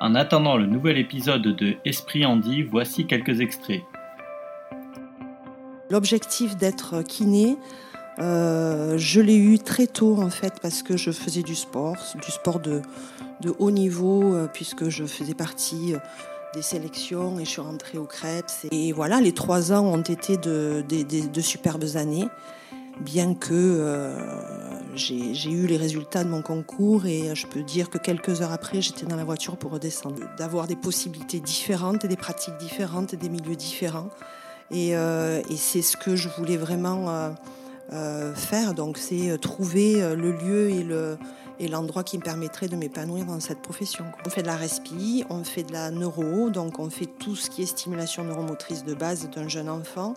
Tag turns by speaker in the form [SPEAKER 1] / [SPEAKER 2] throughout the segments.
[SPEAKER 1] En attendant le nouvel épisode de Esprit Andy, voici quelques extraits.
[SPEAKER 2] L'objectif d'être kiné, euh, je l'ai eu très tôt en fait parce que je faisais du sport, du sport de, haut niveau euh, puisque je faisais partie euh, des sélections et je suis rentrée au Krebs. Et voilà, les trois ans ont été de, superbes années, bien que j'ai eu les résultats de mon concours et je peux dire que quelques heures après, j'étais dans la voiture pour redescendre. D'avoir des possibilités différentes et des pratiques différentes et des milieux différents. Et, et c'est ce que je voulais vraiment euh, faire. Donc c'est euh, trouver euh, le lieu et et l'endroit qui me permettrait de m'épanouir dans cette profession. On fait de la respi, on fait de la neuro, donc on fait tout ce qui est stimulation neuromotrice de base d'un jeune enfant,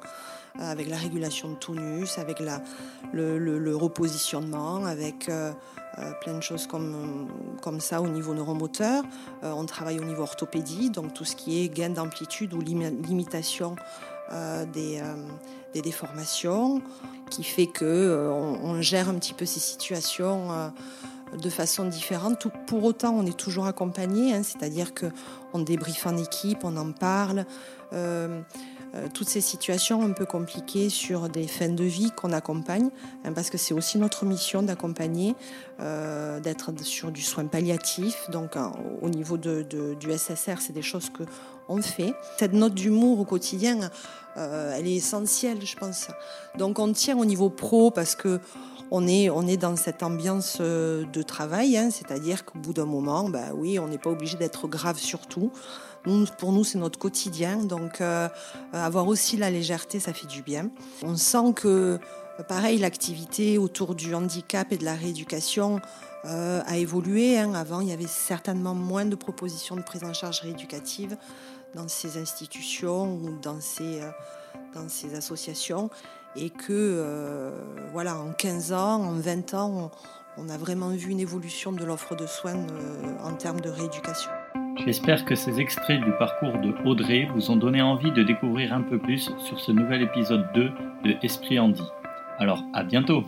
[SPEAKER 2] avec la régulation de tonus, avec le, repositionnement, avec plein de choses comme, comme ça au niveau neuromoteur. on travaille au niveau orthopédie, donc tout ce qui est gain d'amplitude ou limitation des des déformations, qui fait que euh, on, gère un petit peu ces situations euh, de façon différente. pour autant, on est toujours accompagné, hein, c'est-à-dire que on débriefe en équipe, on en parle. Euh, toutes ces situations un peu compliquées sur des fins de vie qu'on accompagne, hein, parce que c'est aussi notre mission d'accompagner, d'être sur du soin palliatif. Donc au niveau de, du SSR, c'est des choses que on fait. Cette note d'humour au quotidien, euh, elle est essentielle, je pense. Donc on tient au niveau pro parce que on est, on est dans cette ambiance euh, de travail, hein, c'est-à-dire qu'au bout d'un moment, bah oui, on n'est pas obligé d'être grave sur tout. pour nous, c'est notre quotidien, donc euh, avoir aussi la légèreté, ça fait du bien. On sent que, pareil, l'activité autour du handicap et de la rééducation a évolué. Hein. Avant, il y avait certainement moins de propositions de prise en charge rééducative dans ces institutions ou dans ces, euh, dans ces associations et que euh, voilà, en 15 ans, en 20 ans, on, a vraiment vu une évolution de l'offre de soins euh, en termes de rééducation.
[SPEAKER 1] J'espère que ces extraits du parcours de Audrey vous ont donné envie de découvrir un peu plus sur ce nouvel épisode 2 de Esprit Andy. Alors à bientôt